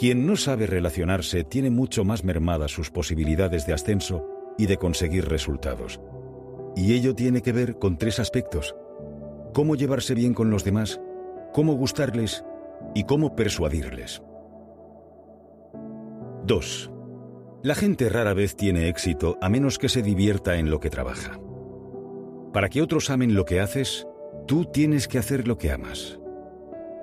Quien no sabe relacionarse tiene mucho más mermadas sus posibilidades de ascenso y de conseguir resultados. Y ello tiene que ver con tres aspectos. Cómo llevarse bien con los demás, cómo gustarles y cómo persuadirles. 2. La gente rara vez tiene éxito a menos que se divierta en lo que trabaja. Para que otros amen lo que haces, tú tienes que hacer lo que amas.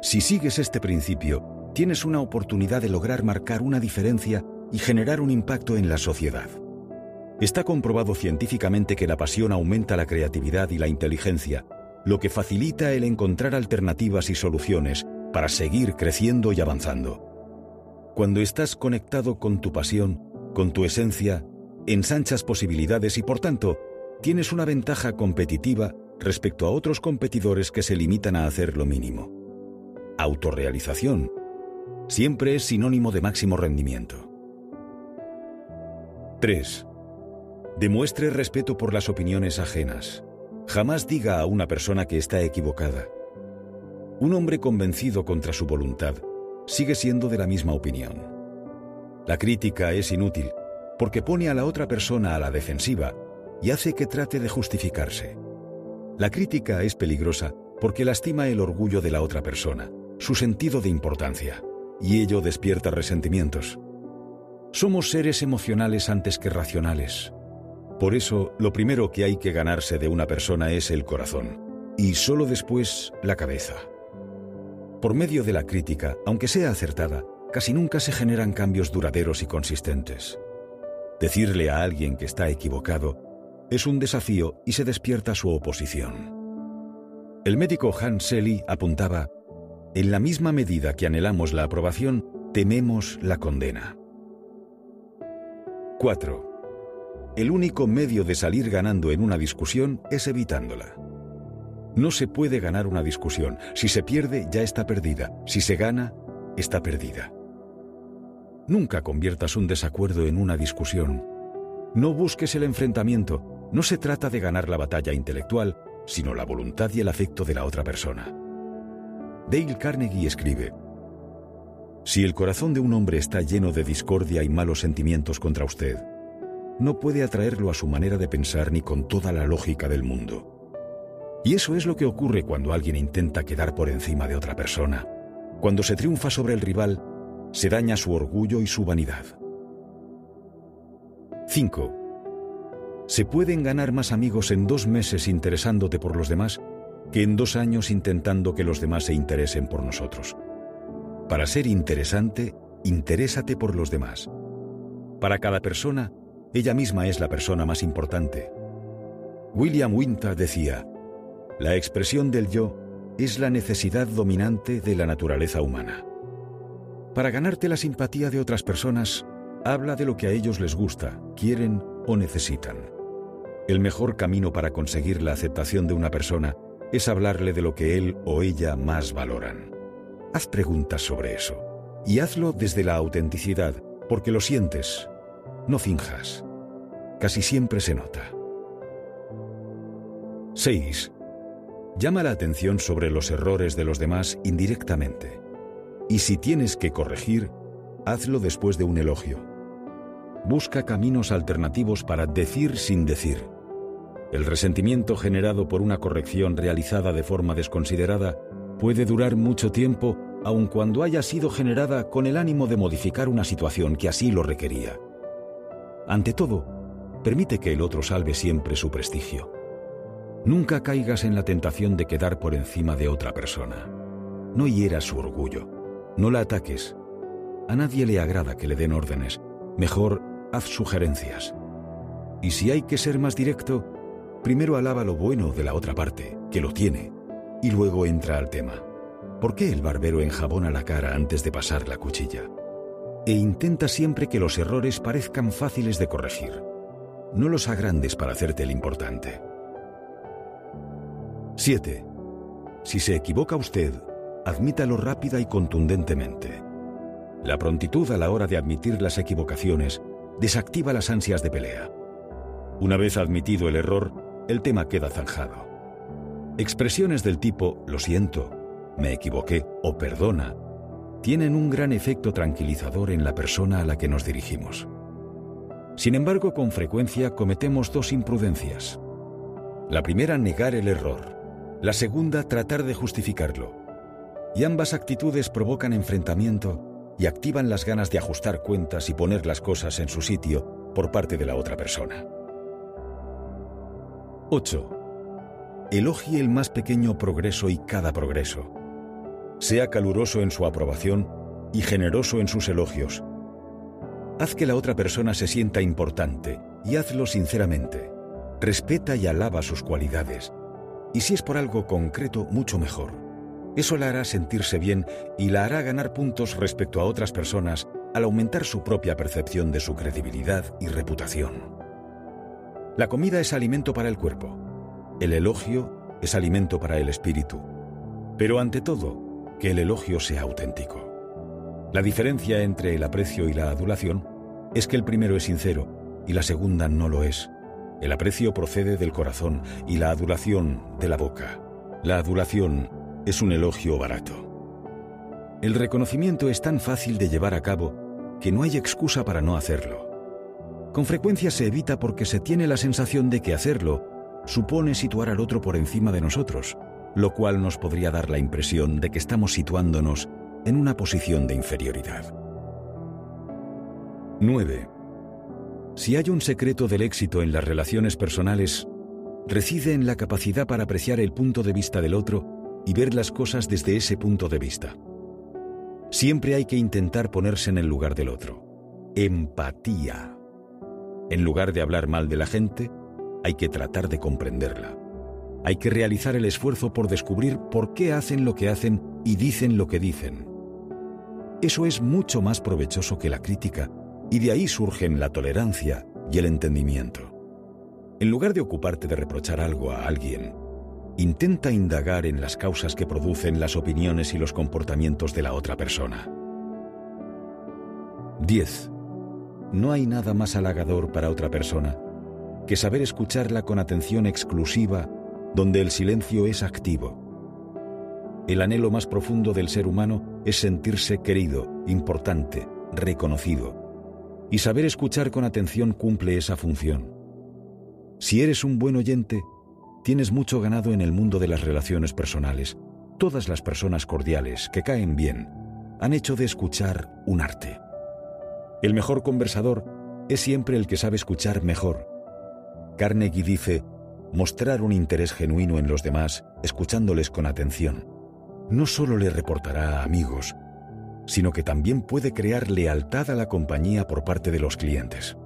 Si sigues este principio, tienes una oportunidad de lograr marcar una diferencia y generar un impacto en la sociedad. Está comprobado científicamente que la pasión aumenta la creatividad y la inteligencia, lo que facilita el encontrar alternativas y soluciones para seguir creciendo y avanzando. Cuando estás conectado con tu pasión, con tu esencia, ensanchas posibilidades y por tanto, tienes una ventaja competitiva respecto a otros competidores que se limitan a hacer lo mínimo. Autorrealización siempre es sinónimo de máximo rendimiento. 3. Demuestre respeto por las opiniones ajenas. Jamás diga a una persona que está equivocada. Un hombre convencido contra su voluntad sigue siendo de la misma opinión. La crítica es inútil porque pone a la otra persona a la defensiva y hace que trate de justificarse. La crítica es peligrosa porque lastima el orgullo de la otra persona, su sentido de importancia, y ello despierta resentimientos. Somos seres emocionales antes que racionales. Por eso, lo primero que hay que ganarse de una persona es el corazón, y solo después la cabeza. Por medio de la crítica, aunque sea acertada, casi nunca se generan cambios duraderos y consistentes. Decirle a alguien que está equivocado es un desafío y se despierta su oposición. El médico Hans Selly apuntaba, en la misma medida que anhelamos la aprobación, tememos la condena. 4. El único medio de salir ganando en una discusión es evitándola. No se puede ganar una discusión. Si se pierde, ya está perdida. Si se gana, está perdida. Nunca conviertas un desacuerdo en una discusión. No busques el enfrentamiento. No se trata de ganar la batalla intelectual, sino la voluntad y el afecto de la otra persona. Dale Carnegie escribe, Si el corazón de un hombre está lleno de discordia y malos sentimientos contra usted, no puede atraerlo a su manera de pensar ni con toda la lógica del mundo. Y eso es lo que ocurre cuando alguien intenta quedar por encima de otra persona. Cuando se triunfa sobre el rival, se daña su orgullo y su vanidad. 5. Se pueden ganar más amigos en dos meses interesándote por los demás que en dos años intentando que los demás se interesen por nosotros. Para ser interesante, interésate por los demás. Para cada persona, ella misma es la persona más importante. William Winter decía, la expresión del yo es la necesidad dominante de la naturaleza humana. Para ganarte la simpatía de otras personas, habla de lo que a ellos les gusta, quieren o necesitan. El mejor camino para conseguir la aceptación de una persona es hablarle de lo que él o ella más valoran. Haz preguntas sobre eso y hazlo desde la autenticidad, porque lo sientes, no finjas. Casi siempre se nota. 6. Llama la atención sobre los errores de los demás indirectamente. Y si tienes que corregir, hazlo después de un elogio. Busca caminos alternativos para decir sin decir. El resentimiento generado por una corrección realizada de forma desconsiderada puede durar mucho tiempo aun cuando haya sido generada con el ánimo de modificar una situación que así lo requería. Ante todo, permite que el otro salve siempre su prestigio. Nunca caigas en la tentación de quedar por encima de otra persona. No hieras su orgullo. No la ataques. A nadie le agrada que le den órdenes. Mejor haz sugerencias. Y si hay que ser más directo, primero alaba lo bueno de la otra parte, que lo tiene, y luego entra al tema. ¿Por qué el barbero enjabona la cara antes de pasar la cuchilla? E intenta siempre que los errores parezcan fáciles de corregir. No los agrandes para hacerte el importante. 7. Si se equivoca usted, admítalo rápida y contundentemente. La prontitud a la hora de admitir las equivocaciones desactiva las ansias de pelea. Una vez admitido el error, el tema queda zanjado. Expresiones del tipo lo siento, me equivoqué o perdona tienen un gran efecto tranquilizador en la persona a la que nos dirigimos. Sin embargo, con frecuencia cometemos dos imprudencias. La primera, negar el error. La segunda, tratar de justificarlo. Y ambas actitudes provocan enfrentamiento y activan las ganas de ajustar cuentas y poner las cosas en su sitio por parte de la otra persona. 8. Elogie el más pequeño progreso y cada progreso. Sea caluroso en su aprobación y generoso en sus elogios. Haz que la otra persona se sienta importante y hazlo sinceramente. Respeta y alaba sus cualidades. Y si es por algo concreto, mucho mejor. Eso la hará sentirse bien y la hará ganar puntos respecto a otras personas al aumentar su propia percepción de su credibilidad y reputación. La comida es alimento para el cuerpo. El elogio es alimento para el espíritu. Pero ante todo, que el elogio sea auténtico. La diferencia entre el aprecio y la adulación es que el primero es sincero y la segunda no lo es. El aprecio procede del corazón y la adulación de la boca. La adulación es un elogio barato. El reconocimiento es tan fácil de llevar a cabo que no hay excusa para no hacerlo. Con frecuencia se evita porque se tiene la sensación de que hacerlo supone situar al otro por encima de nosotros, lo cual nos podría dar la impresión de que estamos situándonos en una posición de inferioridad. 9. Si hay un secreto del éxito en las relaciones personales, reside en la capacidad para apreciar el punto de vista del otro y ver las cosas desde ese punto de vista. Siempre hay que intentar ponerse en el lugar del otro. Empatía. En lugar de hablar mal de la gente, hay que tratar de comprenderla. Hay que realizar el esfuerzo por descubrir por qué hacen lo que hacen y dicen lo que dicen. Eso es mucho más provechoso que la crítica y de ahí surgen la tolerancia y el entendimiento. En lugar de ocuparte de reprochar algo a alguien, intenta indagar en las causas que producen las opiniones y los comportamientos de la otra persona. 10. No hay nada más halagador para otra persona que saber escucharla con atención exclusiva donde el silencio es activo. El anhelo más profundo del ser humano es sentirse querido, importante, reconocido y saber escuchar con atención cumple esa función. Si eres un buen oyente, tienes mucho ganado en el mundo de las relaciones personales. Todas las personas cordiales que caen bien han hecho de escuchar un arte. El mejor conversador es siempre el que sabe escuchar mejor. Carnegie dice, mostrar un interés genuino en los demás, escuchándoles con atención, no solo le reportará a amigos, sino que también puede crear lealtad a la compañía por parte de los clientes.